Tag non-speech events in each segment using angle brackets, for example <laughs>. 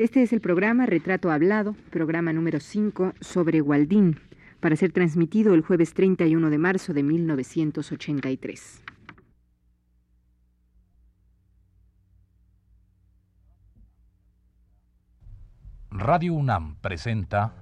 Este es el programa Retrato Hablado, programa número 5 sobre Waldín, para ser transmitido el jueves 31 de marzo de 1983. Radio UNAM presenta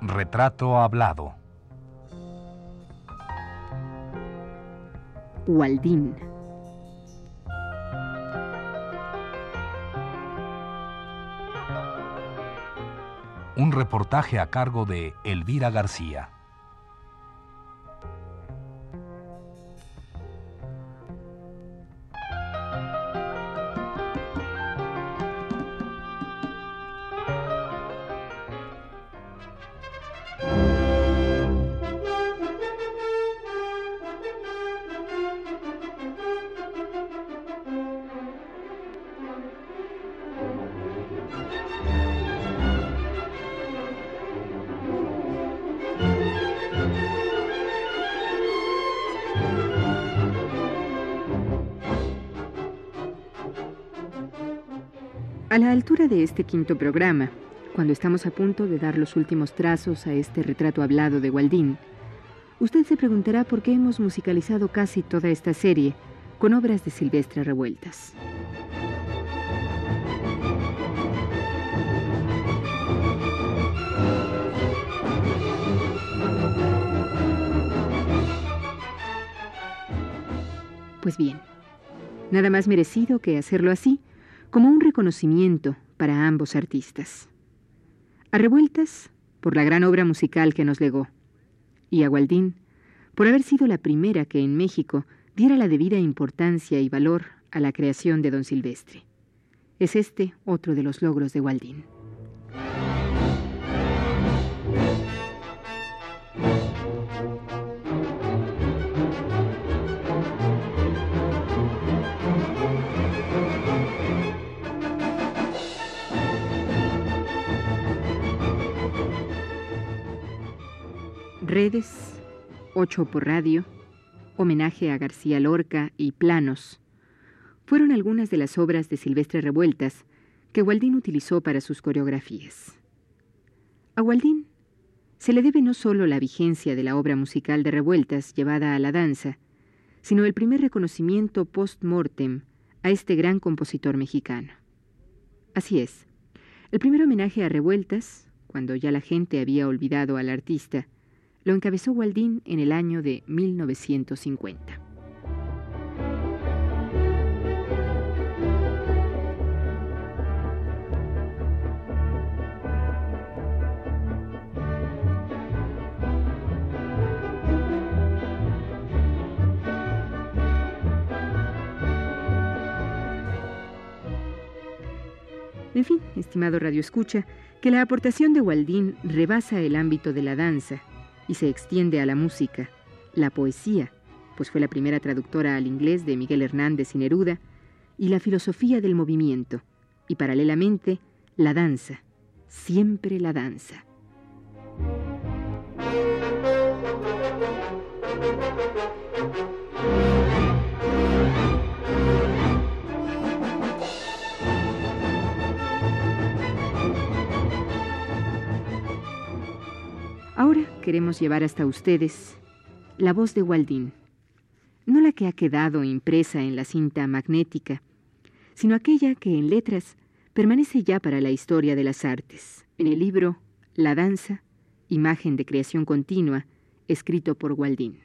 Retrato Hablado. Waldín. Un reportaje a cargo de Elvira García. A la altura de este quinto programa, cuando estamos a punto de dar los últimos trazos a este retrato hablado de Waldín, usted se preguntará por qué hemos musicalizado casi toda esta serie con obras de Silvestre Revueltas. Pues bien, nada más merecido que hacerlo así como un reconocimiento para ambos artistas. A Revueltas, por la gran obra musical que nos legó, y a Gualdín, por haber sido la primera que en México diera la debida importancia y valor a la creación de don Silvestre. Es este otro de los logros de Gualdín. Redes, Ocho por Radio, Homenaje a García Lorca y Planos fueron algunas de las obras de Silvestre Revueltas que Waldín utilizó para sus coreografías. A Waldín se le debe no solo la vigencia de la obra musical de Revueltas llevada a la danza, sino el primer reconocimiento post-mortem a este gran compositor mexicano. Así es, el primer homenaje a Revueltas, cuando ya la gente había olvidado al artista, lo encabezó Waldín en el año de 1950. En fin, estimado Radio Escucha, que la aportación de Waldín rebasa el ámbito de la danza y se extiende a la música, la poesía, pues fue la primera traductora al inglés de Miguel Hernández y Neruda, y la filosofía del movimiento, y paralelamente la danza, siempre la danza. Ahora queremos llevar hasta ustedes la voz de Waldín, no la que ha quedado impresa en la cinta magnética, sino aquella que en letras permanece ya para la historia de las artes, en el libro La danza, imagen de creación continua, escrito por Waldín.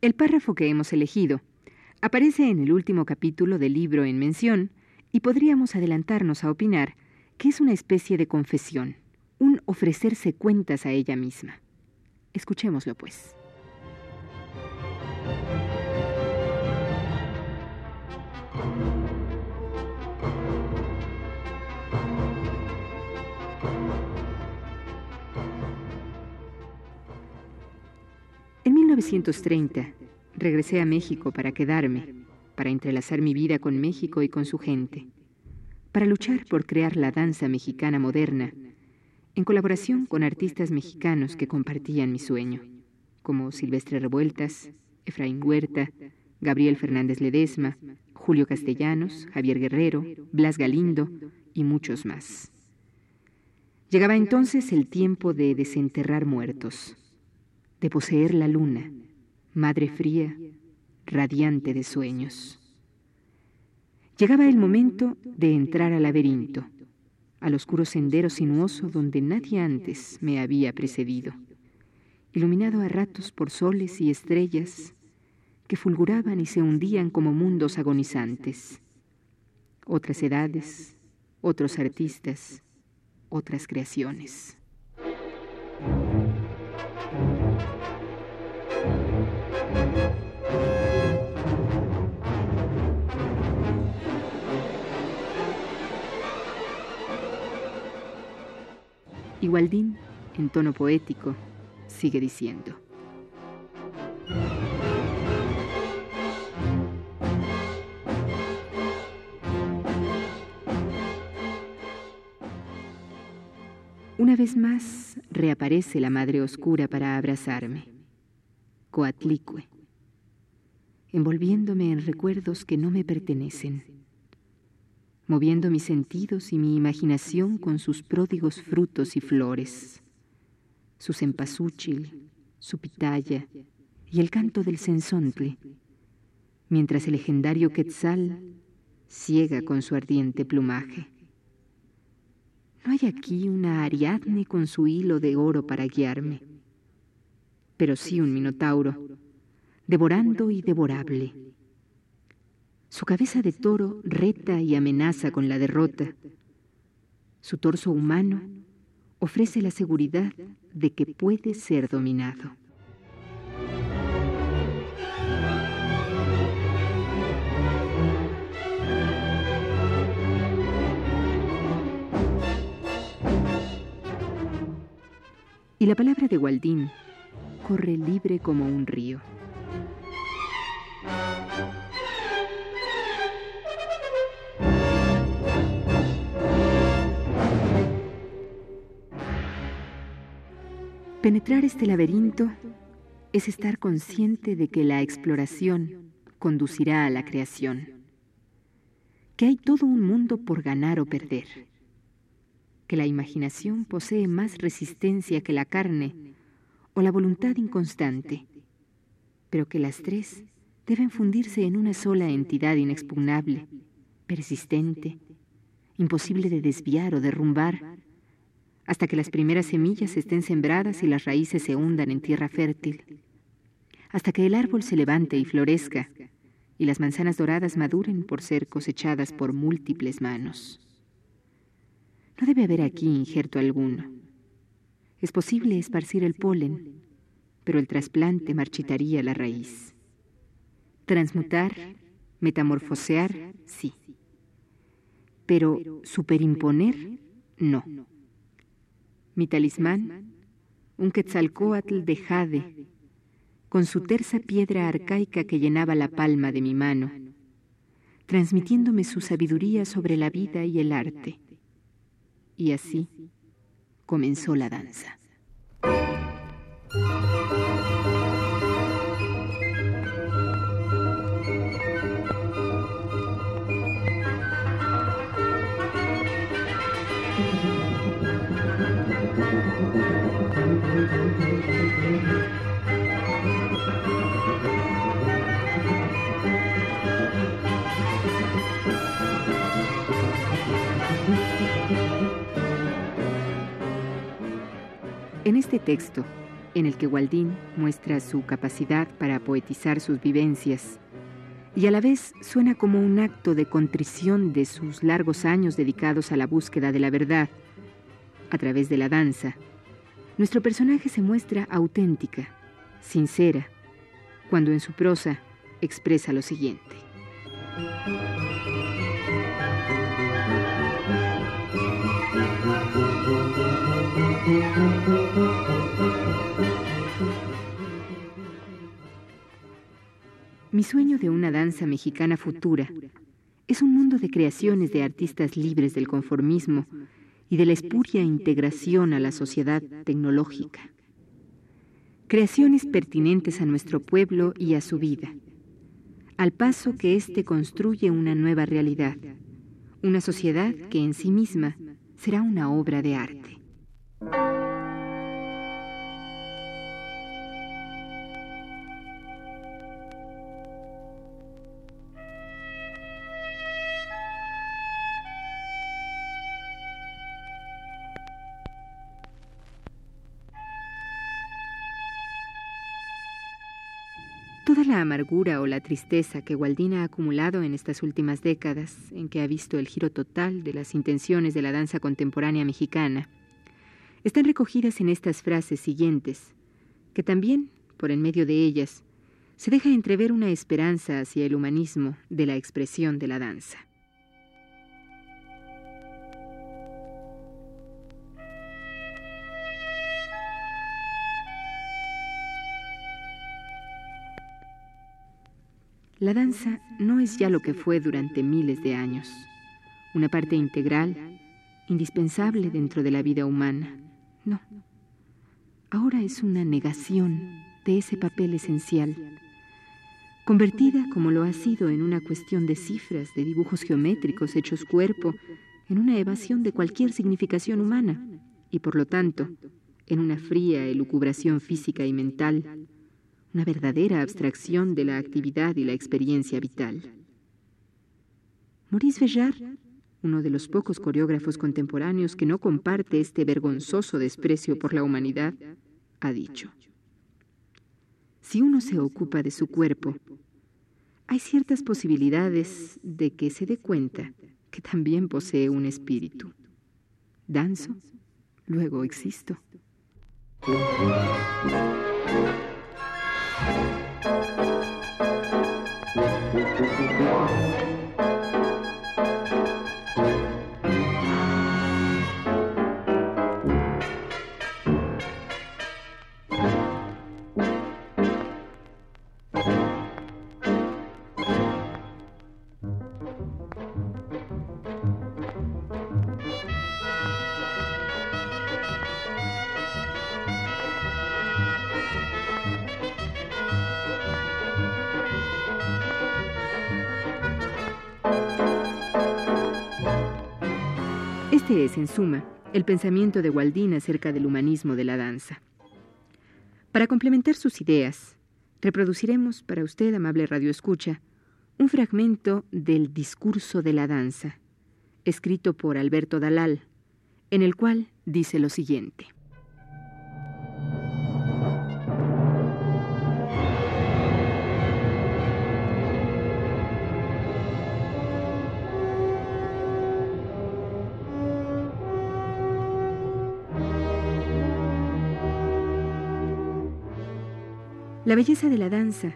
El párrafo que hemos elegido aparece en el último capítulo del libro en mención y podríamos adelantarnos a opinar que es una especie de confesión un ofrecerse cuentas a ella misma. Escuchémoslo, pues. En 1930 regresé a México para quedarme, para entrelazar mi vida con México y con su gente, para luchar por crear la danza mexicana moderna en colaboración con artistas mexicanos que compartían mi sueño. como Silvestre Revueltas, Efraín Huerta, Gabriel Fernández Ledesma, Julio Castellanos, Javier Guerrero, Blas Galindo y muchos más. Llegaba entonces el tiempo de desenterrar muertos, de poseer la luna, madre fría, radiante de sueños. Llegaba el momento de entrar al laberinto, al oscuro sendero sinuoso donde nadie antes me había precedido, iluminado a ratos por soles y estrellas que fulguraban y se hundían como mundos agonizantes. Otras edades, otros artistas, otras creaciones. Igualdín, en tono poético, sigue diciendo. Una vez más reaparece la Madre Oscura para abrazarme, Coatlicue, envolviéndome en recuerdos que no me pertenecen, moviendo mis sentidos y mi imaginación con sus pródigos frutos y flores, su cempasúchil, su pitaya y el canto del censontle, mientras el legendario Quetzal ciega con su ardiente plumaje. No hay aquí una Ariadne con su hilo de oro para guiarme, pero sí un Minotauro, devorando y devorable. Su cabeza de toro reta y amenaza con la derrota. Su torso humano ofrece la seguridad de que puede ser dominado. Y la palabra de Gualdín corre libre como un río. Penetrar este laberinto es estar consciente de que la exploración conducirá a la creación, que hay todo un mundo por ganar o perder que la imaginación posee más resistencia que la carne o la voluntad inconstante, pero que las tres deben fundirse en una sola entidad inexpugnable, persistente, imposible de desviar o derrumbar, hasta que las primeras semillas estén sembradas y las raíces se hundan en tierra fértil, hasta que el árbol se levante y florezca, y las manzanas doradas maduren por ser cosechadas por múltiples manos. No debe haber aquí injerto alguno. Es posible esparcir el polen, pero el trasplante marchitaría la raíz. Transmutar, metamorfosear, sí. Pero superimponer, no. Mi talismán, un quetzalcoatl de jade, con su terza piedra arcaica que llenaba la palma de mi mano, transmitiéndome su sabiduría sobre la vida y el arte y así comenzó la danza. En este texto, en el que Waldín muestra su capacidad para poetizar sus vivencias, y a la vez suena como un acto de contrición de sus largos años dedicados a la búsqueda de la verdad, a través de la danza, nuestro personaje se muestra auténtica, sincera, cuando en su prosa expresa lo siguiente. Mi sueño de una danza mexicana futura es un mundo de creaciones de artistas libres del conformismo y de la espuria integración a la sociedad tecnológica. creaciones pertinentes a nuestro pueblo y a su vida, al paso que éste construye una nueva realidad, una sociedad que en sí misma será una obra de arte. Toda la amargura o la tristeza que Waldina ha acumulado en estas últimas décadas, en que ha visto el giro total de las intenciones de la danza contemporánea mexicana, están recogidas en estas frases siguientes, que también, por en medio de ellas, se deja entrever una esperanza hacia el humanismo de la expresión de la danza. La danza no es ya lo que fue durante miles de años, una parte integral, indispensable dentro de la vida humana. No. Ahora es una negación de ese papel esencial, convertida como lo ha sido en una cuestión de cifras, de dibujos geométricos hechos cuerpo, en una evasión de cualquier significación humana y por lo tanto en una fría elucubración física y mental una verdadera abstracción de la actividad y la experiencia vital. Maurice Vellard, uno de los pocos coreógrafos contemporáneos que no comparte este vergonzoso desprecio por la humanidad, ha dicho, si uno se ocupa de su cuerpo, hay ciertas posibilidades de que se dé cuenta que también posee un espíritu. Danzo, luego existo. thank you Este es, en suma, el pensamiento de Waldin acerca del humanismo de la danza. Para complementar sus ideas, reproduciremos para usted, amable radioescucha, un fragmento del Discurso de la Danza, escrito por Alberto Dalal, en el cual dice lo siguiente. La belleza de la danza,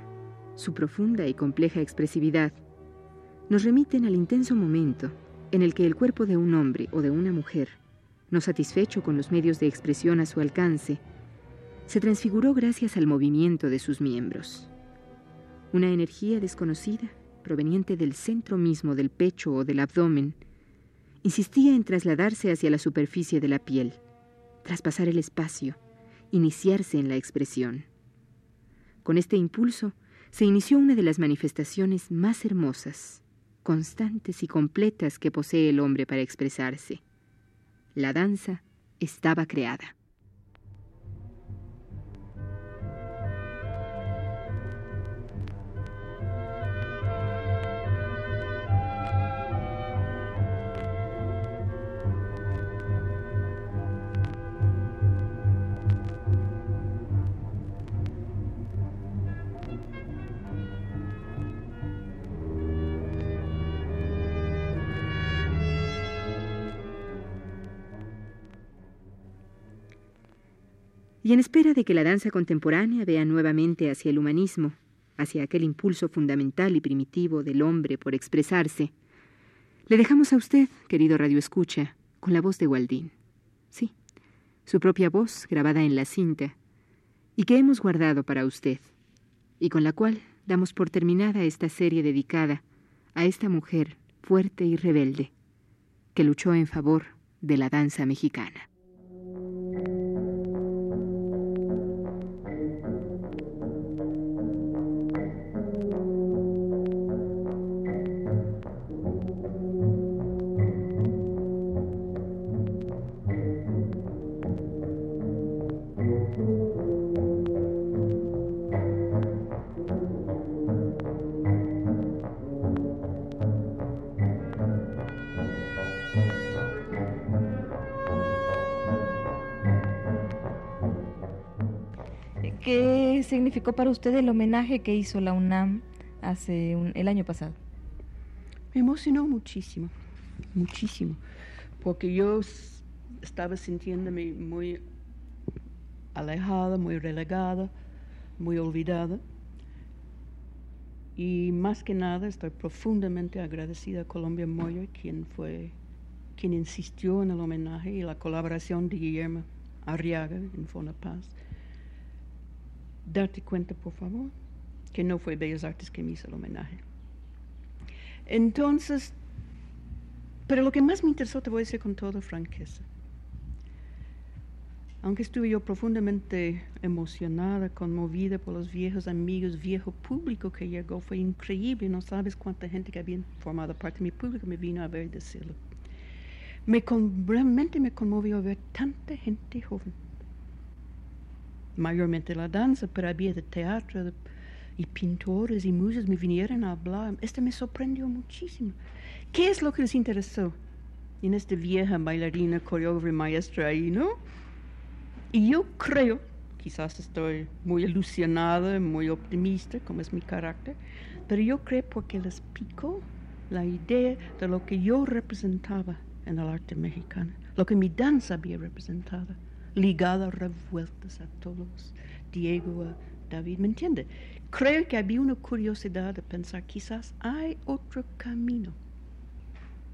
su profunda y compleja expresividad, nos remiten al intenso momento en el que el cuerpo de un hombre o de una mujer, no satisfecho con los medios de expresión a su alcance, se transfiguró gracias al movimiento de sus miembros. Una energía desconocida, proveniente del centro mismo del pecho o del abdomen, insistía en trasladarse hacia la superficie de la piel, traspasar el espacio, iniciarse en la expresión. Con este impulso se inició una de las manifestaciones más hermosas, constantes y completas que posee el hombre para expresarse. La danza estaba creada. Y en espera de que la danza contemporánea vea nuevamente hacia el humanismo, hacia aquel impulso fundamental y primitivo del hombre por expresarse, le dejamos a usted, querido Radio Escucha, con la voz de Waldín. Sí, su propia voz grabada en la cinta, y que hemos guardado para usted, y con la cual damos por terminada esta serie dedicada a esta mujer fuerte y rebelde que luchó en favor de la danza mexicana. Significó para usted el homenaje que hizo la UNAM hace el año pasado? Me emocionó muchísimo, muchísimo, porque yo estaba sintiéndome muy alejada, muy relegada, muy olvidada. Y más que nada estoy profundamente agradecida a Colombia Moyo, quien fue quien insistió en el homenaje y la colaboración de Guillermo Arriaga en Paz. Date cuenta, por favor, que no fue Bellas Artes que me hizo el homenaje. Entonces, pero lo que más me interesó, te voy a decir con toda franqueza, aunque estuve yo profundamente emocionada, conmovida por los viejos amigos, viejo público que llegó, fue increíble, no sabes cuánta gente que había formado parte de mi público me vino a ver decirlo. Me realmente me conmovió ver tanta gente joven. Mayormente la danza, pero había de teatro y pintores y musas me vinieron a hablar. Esto me sorprendió muchísimo. ¿Qué es lo que les interesó en esta vieja bailarina, coreógrafa maestra ahí, no? Y yo creo, quizás estoy muy ilusionada, muy optimista, como es mi carácter, pero yo creo porque les picó la idea de lo que yo representaba en el arte mexicano, lo que mi danza había representado, ligada a revueltas a todos, Diego, a David, ¿me entiende? Creo que había una curiosidad de pensar, quizás hay otro camino.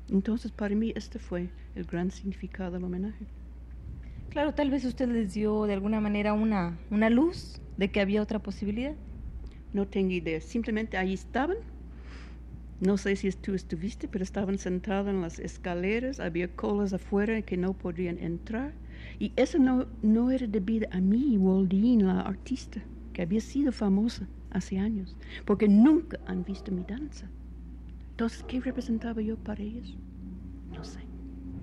Entonces, para mí, este fue el gran significado del homenaje. Claro, tal vez usted les dio de alguna manera una, una luz de que había otra posibilidad. No tengo idea, simplemente ahí estaban no sé si tú estuviste, pero estaban sentados en las escaleras, había colas afuera que no podían entrar. Y eso no, no era debido a mí, Waldine, la artista, que había sido famosa hace años, porque nunca han visto mi danza. Entonces, ¿qué representaba yo para ellos? No sé.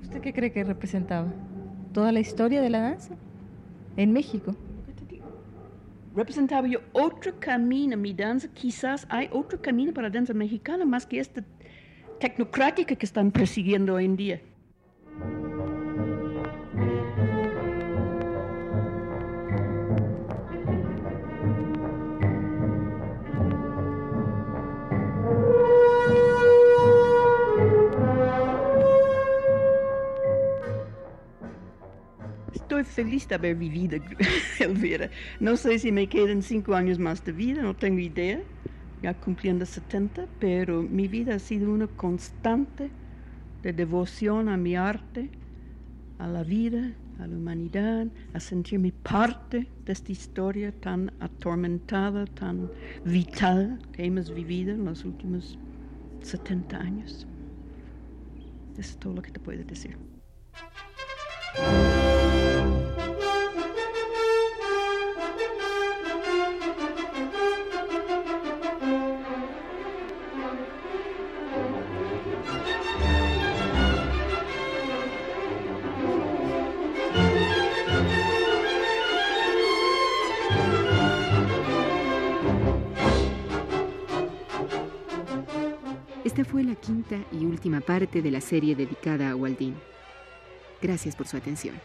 ¿Usted qué cree que representaba? ¿Toda la historia de la danza? ¿En México? representaba yo otro camino, mi danza, quizás hay otro camino para la danza mexicana más que esta tecnocrática que están persiguiendo hoy en día. Feliz de haber vivido, <laughs> Elvira. No sé si me quedan cinco años más de vida, no tengo idea, ya cumpliendo 70, pero mi vida ha sido una constante de devoción a mi arte, a la vida, a la humanidad, a sentirme parte de esta historia tan atormentada, tan vital que hemos vivido en los últimos 70 años. Eso es todo lo que te puedo decir. Esta fue la quinta y última parte de la serie dedicada a Waldín. Gracias por su atención.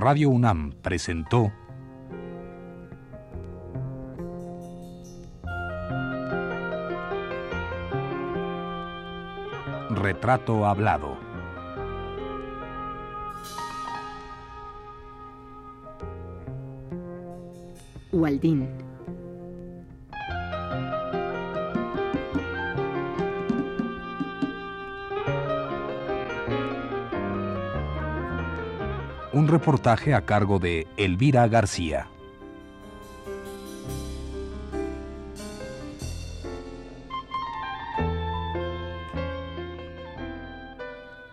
Radio UNAM presentó Retrato Hablado. Un reportaje a cargo de Elvira García.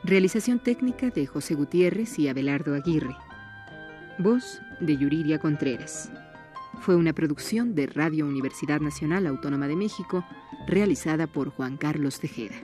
Realización técnica de José Gutiérrez y Abelardo Aguirre. Voz de Yuriria Contreras. Fue una producción de Radio Universidad Nacional Autónoma de México, realizada por Juan Carlos Tejeda.